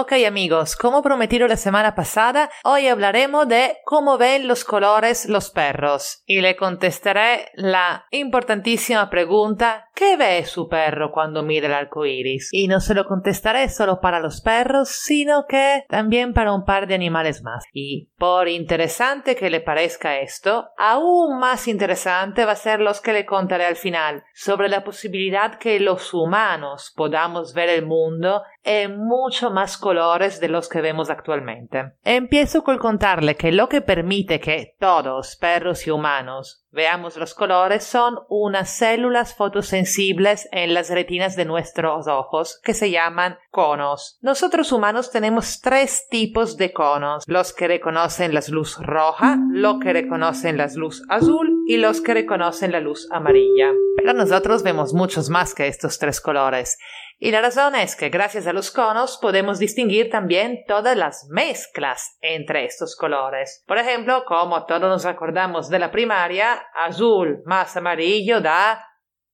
Ok amigos, como prometido la semana pasada, hoy hablaremos de cómo ven los colores los perros y le contestaré la importantísima pregunta ¿qué ve su perro cuando mira el arco iris? Y no se lo contestaré solo para los perros, sino que también para un par de animales más. Y por interesante que le parezca esto, aún más interesante va a ser los que le contaré al final sobre la posibilidad que los humanos podamos ver el mundo en mucho más colores de los que vemos actualmente. Empiezo con contarle que lo que permite que todos, perros y humanos, veamos los colores son unas células fotosensibles en las retinas de nuestros ojos que se llaman conos. Nosotros humanos tenemos tres tipos de conos, los que reconocen la luz roja, los que reconocen la luz azul y los que reconocen la luz amarilla. Pero nosotros vemos muchos más que estos tres colores. Y la razón es que gracias a los conos podemos distinguir también todas las mezclas entre estos colores. Por ejemplo, como todos nos acordamos de la primaria, azul más amarillo da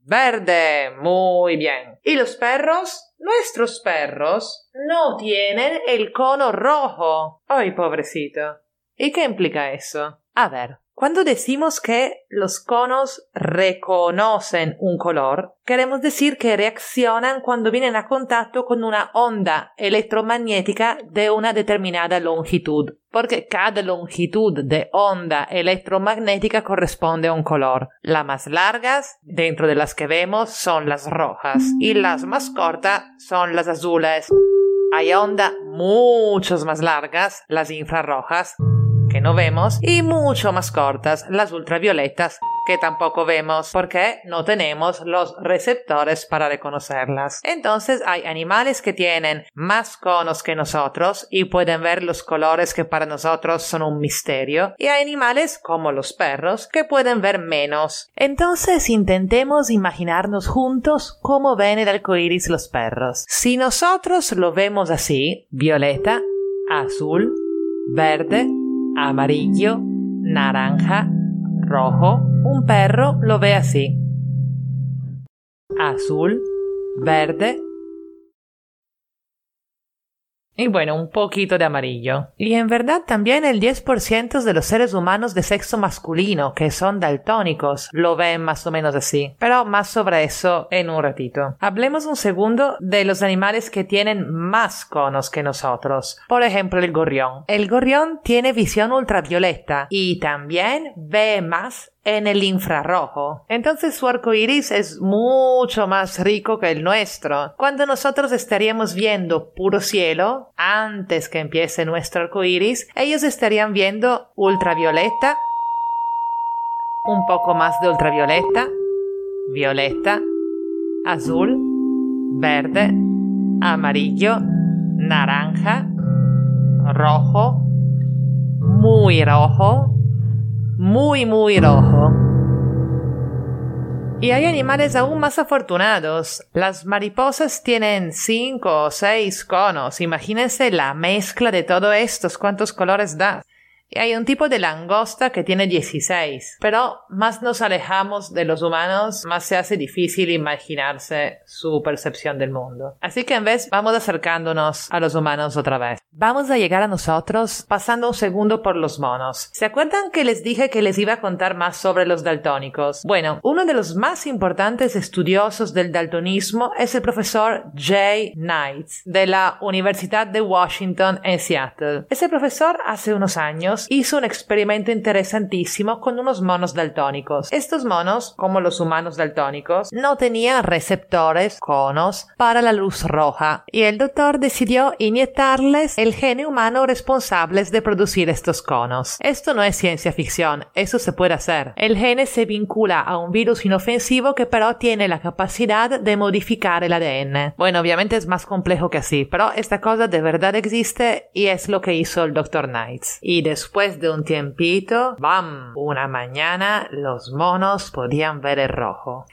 verde. Muy bien. ¿Y los perros? Nuestros perros no tienen el cono rojo. ¡Ay, pobrecito! ¿Y qué implica eso? A ver, cuando decimos que los conos reconocen un color, queremos decir que reaccionan cuando vienen a contacto con una onda electromagnética de una determinada longitud, porque cada longitud de onda electromagnética corresponde a un color. Las más largas, dentro de las que vemos, son las rojas y las más cortas son las azules. Hay ondas mucho más largas, las infrarrojas, que no vemos y mucho más cortas, las ultravioletas, que tampoco vemos porque no tenemos los receptores para reconocerlas. Entonces hay animales que tienen más conos que nosotros y pueden ver los colores que para nosotros son un misterio y hay animales como los perros que pueden ver menos. Entonces intentemos imaginarnos juntos cómo ven el arco iris los perros. Si nosotros lo vemos así, violeta, azul, verde, amarillo, naranja, rojo, un perro lo ve así. Azul, verde, y bueno, un poquito de amarillo. Y en verdad también el 10% de los seres humanos de sexo masculino, que son daltónicos, lo ven más o menos así. Pero más sobre eso en un ratito. Hablemos un segundo de los animales que tienen más conos que nosotros. Por ejemplo, el gorrión. El gorrión tiene visión ultravioleta y también ve más en el infrarrojo. Entonces su arco iris es mucho más rico que el nuestro. Cuando nosotros estaríamos viendo puro cielo, antes que empiece nuestro arco iris, ellos estarían viendo ultravioleta, un poco más de ultravioleta, violeta, azul, verde, amarillo, naranja, rojo, muy rojo, muy muy rojo. Y hay animales aún más afortunados. Las mariposas tienen cinco o seis conos. Imagínense la mezcla de todo estos, cuántos colores da. Y hay un tipo de langosta que tiene 16. Pero más nos alejamos de los humanos, más se hace difícil imaginarse su percepción del mundo. Así que en vez vamos acercándonos a los humanos otra vez. Vamos a llegar a nosotros pasando un segundo por los monos. ¿Se acuerdan que les dije que les iba a contar más sobre los daltónicos? Bueno, uno de los más importantes estudiosos del daltonismo es el profesor Jay Knights de la Universidad de Washington en Seattle. Ese profesor hace unos años hizo un experimento interesantísimo con unos monos daltónicos. Estos monos, como los humanos daltónicos, no tenían receptores, conos, para la luz roja, y el doctor decidió inyectarles gene humano responsable de producir estos conos. Esto no es ciencia ficción, eso se puede hacer. El gene se vincula a un virus inofensivo que pero tiene la capacidad de modificar el ADN. Bueno, obviamente es más complejo que así, pero esta cosa de verdad existe y es lo que hizo el doctor Knights. Y después de un tiempito, ¡bam! Una mañana los monos podían ver el rojo.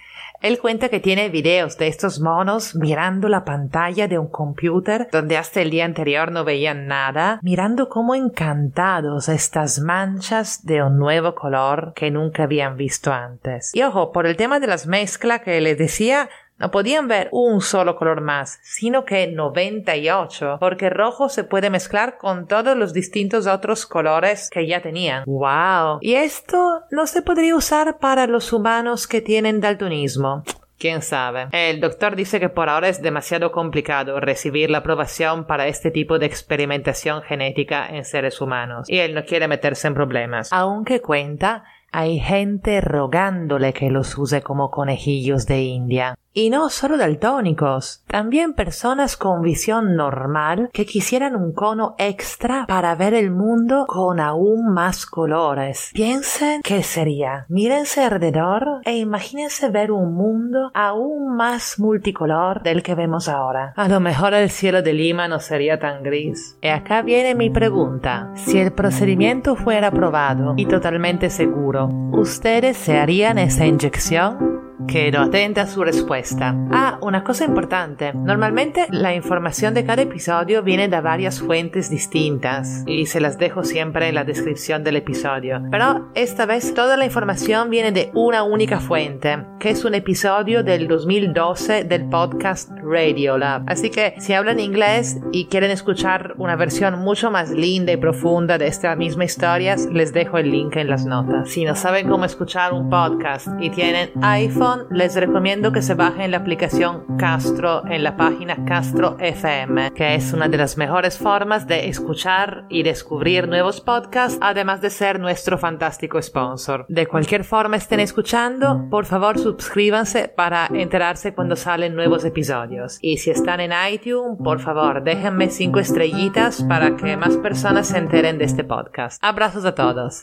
Él cuenta que tiene videos de estos monos mirando la pantalla de un computer donde hasta el día anterior no veían nada, mirando como encantados estas manchas de un nuevo color que nunca habían visto antes. Y ojo, por el tema de las mezclas que les decía, no podían ver un solo color más, sino que 98, porque rojo se puede mezclar con todos los distintos otros colores que ya tenían. ¡Wow! Y esto no se podría usar para los humanos que tienen daltonismo. ¿Quién sabe? El doctor dice que por ahora es demasiado complicado recibir la aprobación para este tipo de experimentación genética en seres humanos y él no quiere meterse en problemas. Aunque cuenta, hay gente rogándole que los use como conejillos de India. Y no solo daltónicos, también personas con visión normal que quisieran un cono extra para ver el mundo con aún más colores. Piensen qué sería. Mírense alrededor e imagínense ver un mundo aún más multicolor del que vemos ahora. A lo mejor el cielo de Lima no sería tan gris. Y acá viene mi pregunta. Si el procedimiento fuera aprobado y totalmente seguro, ¿ustedes se harían esa inyección? Quedo atenta a su respuesta. Ah, una cosa importante. Normalmente la información de cada episodio viene de varias fuentes distintas y se las dejo siempre en la descripción del episodio. Pero esta vez toda la información viene de una única fuente, que es un episodio del 2012 del podcast Radio Lab. Así que si hablan inglés y quieren escuchar una versión mucho más linda y profunda de esta misma historia, les dejo el link en las notas. Si no saben cómo escuchar un podcast y tienen iPhone, les recomiendo que se bajen la aplicación Castro en la página Castro FM, que es una de las mejores formas de escuchar y descubrir nuevos podcasts, además de ser nuestro fantástico sponsor. De cualquier forma estén escuchando, por favor suscríbanse para enterarse cuando salen nuevos episodios. Y si están en iTunes, por favor déjenme cinco estrellitas para que más personas se enteren de este podcast. Abrazos a todos.